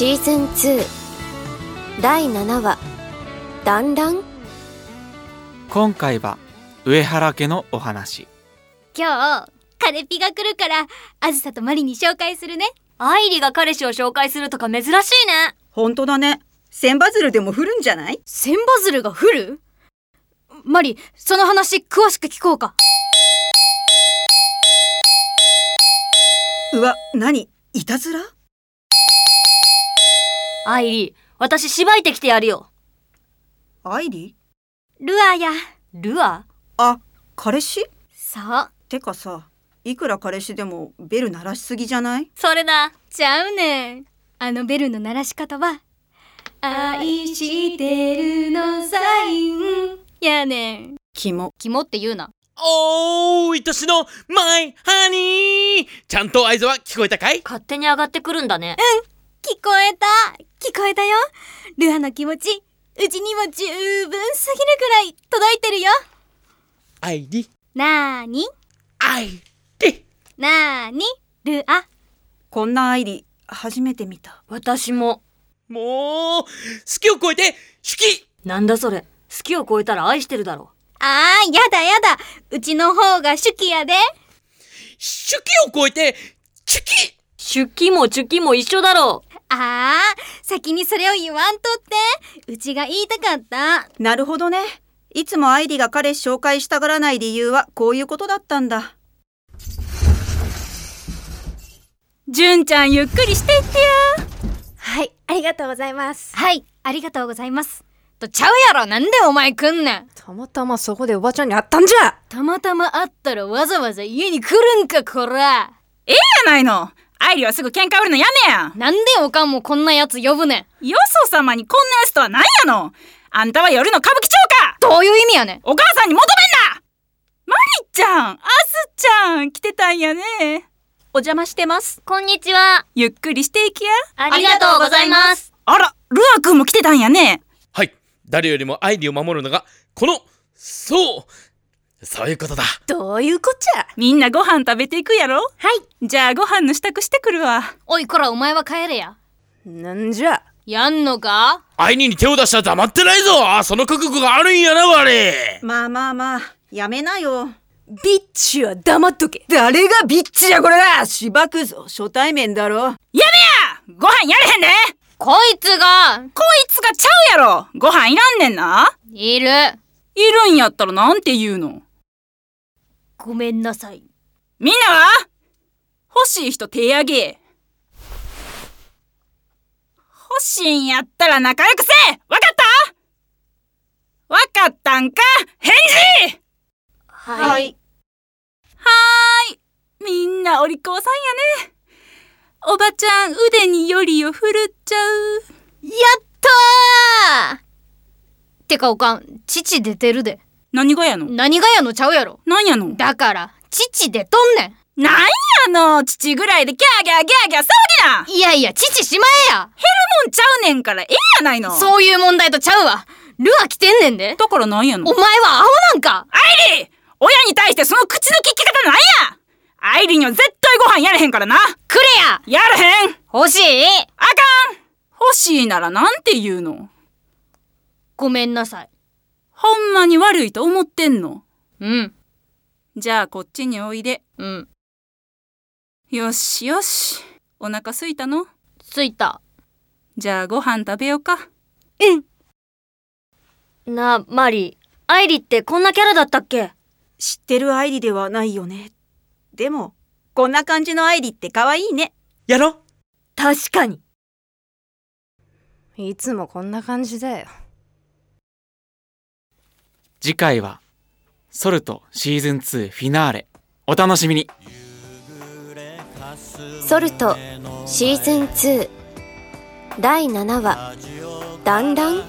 シーズン2第7話。団らん？今回は上原家のお話。今日カネピが来るからあずさとマリに紹介するね。愛理が彼氏を紹介するとか珍しいね。本当だね。千バズルでも降るんじゃない？千バズルが降る？マリその話詳しく聞こうか。うわ、何？いたずら？愛理、私しばいてきてやるよ。アイリルアーや。ルアあ、彼氏？そう。てかさ、いくら彼氏でもベル鳴らしすぎじゃない？それだ。ちゃうねん。あのベルの鳴らし方は愛してるのサイン。やねん。キモ。肝って言うな。おーい、年のマイハニー。ちゃんと合図は聞こえたかい？勝手に上がってくるんだね。聞こえた。聞こえたよ。ルアの気持ちうちにも十分すぎるくらい届いてるよ。愛理、なーに？愛理。なーに？ルア。こんなアイリ、初めて見た。私も。もう、好きを超えて、手記なんだそれ？好きを超えたら愛してるだろ。あーやだやだ。うちの方が手記やで。手記を超えて、チュキ。出勤も出勤も一緒だろあー先にそれを言わんとって。うちが言いたかった。なるほどね。いつもアイリが彼氏紹介したがらない理由はこういうことだったんだ。純ちゃんゆっくりしていってやはいありがとうございます。はいありがとうございます。とちゃうやろなんでお前来んねん。たまたまそこでおばちゃんに会ったんじゃ。たまたま会ったらわざわざ家に来るんかこら。やないのアイリはすぐ喧嘩売るのやめやなんでおかんもこんなやつ呼ぶねんよそ様にこんなやつとは何やのあんたは夜の歌舞伎町かどういう意味やねんお母さんに求めんなマリちゃん、アスちゃん、来てたんやね。お邪魔してます。こんにちは。ゆっくりしていきや。ありがとうございます。あら、ルア君も来てたんやね。はい。誰よりも愛理を守るのが、この、そうそういうことだ。どういうこっちゃ？みんなご飯食べていくやろ？はい。じゃあご飯の支度してくるわ。おいこらお前は帰れや。なんじゃ？やんのか？愛理に手を出したら黙ってないぞ。あその覚悟があるんやな、我。まあまあまあ、やめなよ。ビッチは黙っとけ。誰がビッチやこれだしばくぞ。初対面だろ。やめや！ご飯やれへんで。こいつが。こいつがちゃうやろ。ご飯いらんねんな。いる。いるんやったらなんて言うの？ごめんなさい。みんなは？欲しい人手あげ。欲しいんやったら仲良くせわかった？わかったんか？返事はい。はーい。みんなお利口さんやね。おばちゃん腕によりを振るっちゃう。やったーてかおかん、父出てるで。何がやの？何がやのちゃうやろ。何やの？だから、父出とんねなんやの？父ぐらいでギャーギャーギャーギャー騒ぎな。ん。いやいや、父しまえや。もんちゃうねんからええやないの。そういう問題とちゃうわ。ルア来てんねんで。だからなんやの？お前はアホなんかアイリー親に対してその口の利き方なんやアイリーには絶対ご飯やれへんからなくれややれへん欲しいあかん欲しいならなんて言うの？ごめんなさい。ほんまに悪いと思ってんの？うん、じゃあこっちにおいで。うん。よしよし。お腹すいたの？ついた。じゃあご飯食べようか。なあ、マリー。アイリってこんなキャラだったっけ？知ってる愛理ではないよね。でも、こんな感じの愛理って可愛いね。やろ確かに。いつもこんな感じだよ。次回はソルトシーズン2フィナーレ。お楽しみに。ソルトシーズン2第7話「団らん」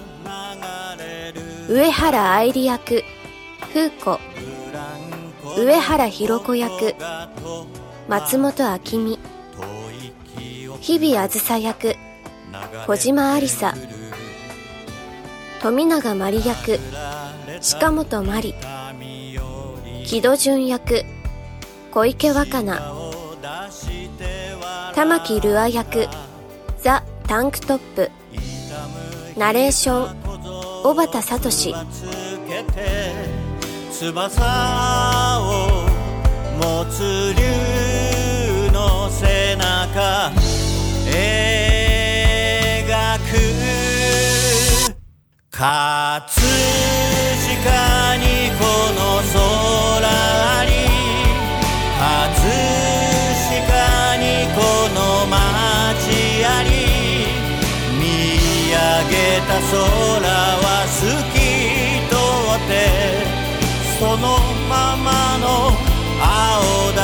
上原愛理役。風子。上原ひろ子役。松本明美。日々あずさ役。小島ありさ。富永真理役。近本真理木戸淳役。小池若菜。玉木ルア役。ザ・タンクトップ。ナレーション。小畑聡。翼を持つ竜の背中。描く。た空は透き通ってそのままの青だ。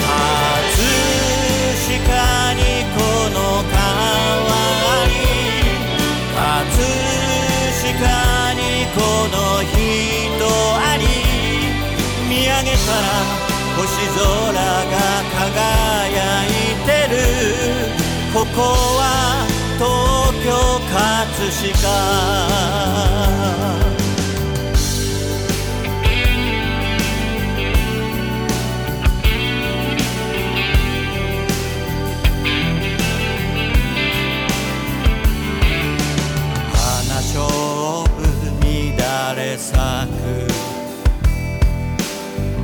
葛飾にこの川に葛飾にこの人あり見上げたら星空が輝いてる。ここは葛飾。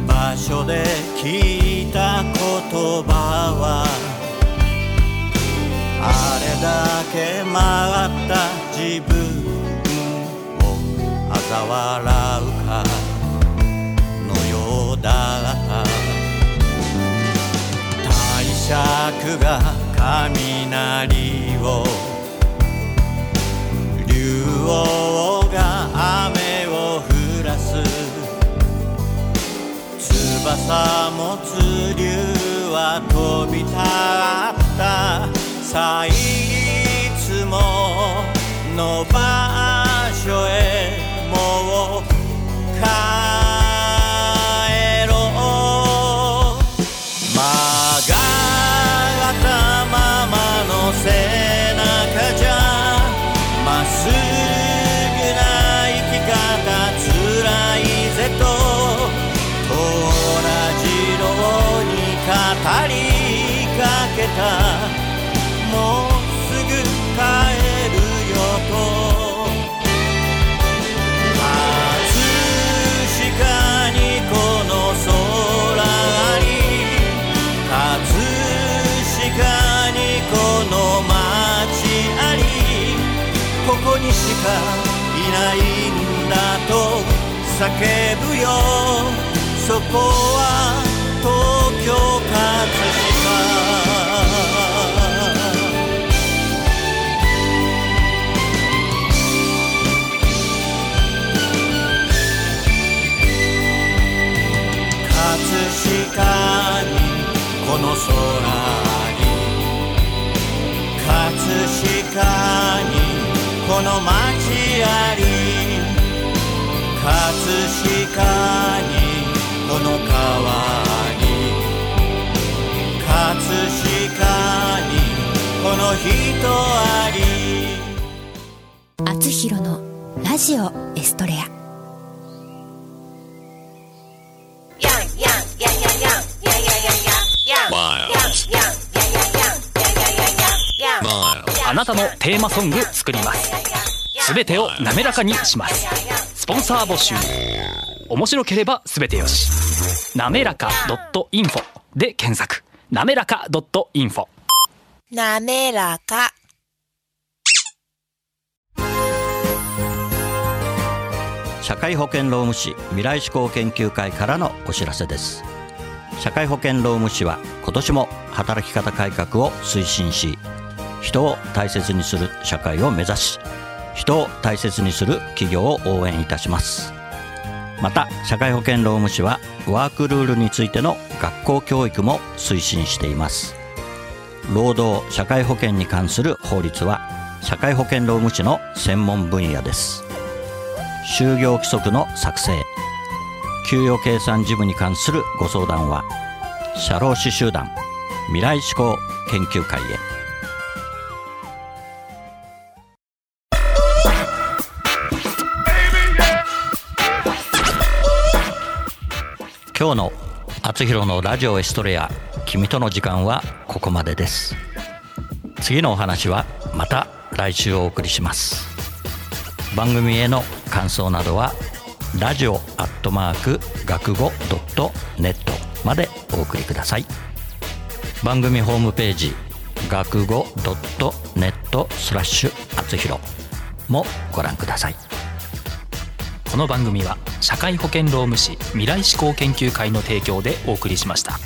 場所で聞いた言葉はあれだけ回った自分を嘲笑うかのようだった大尺が雷を竜王が雨を降らす。翼持つ竜は飛び立った。さいつもの場所へもう帰ろう。曲がったままの背中じゃまっすぐな生き方つらいぜと。とらじろうに語りかけた。いないんだと叫ぶよ。そこは東京葛飾ラジオエストレア。あなたのテーマソング作ります。すべてを滑らかにします。スポンサー募集。面白ければすべてよし。なめらか .info で検索。なめらか .info なめらか社会保険労務士未来志向研究会からのお知らせです。社会保険労務士は今年も働き方改革を推進し人を大切にする社会を目指し人を大切にする企業を応援いたします。また社会保険労務士はワークルールについての学校教育も推進しています。労働社会保険に関する法律は社会保険労務士の専門分野です。就業規則の作成。給与計算事務に関するご相談は社労士集団未来志向研究会へ。今日の「あつひろのラジオエストレア君との時間」はここまでです。次のお話はまた来週お送りします。番組への感想などはラジオアットマーク学語ドットネットまでお送りください番組ホームページ学語ドットネットスラッシュあつひろもご覧くださいこの番組は社会保険労務士未来志向研究会の提供でお送りしました。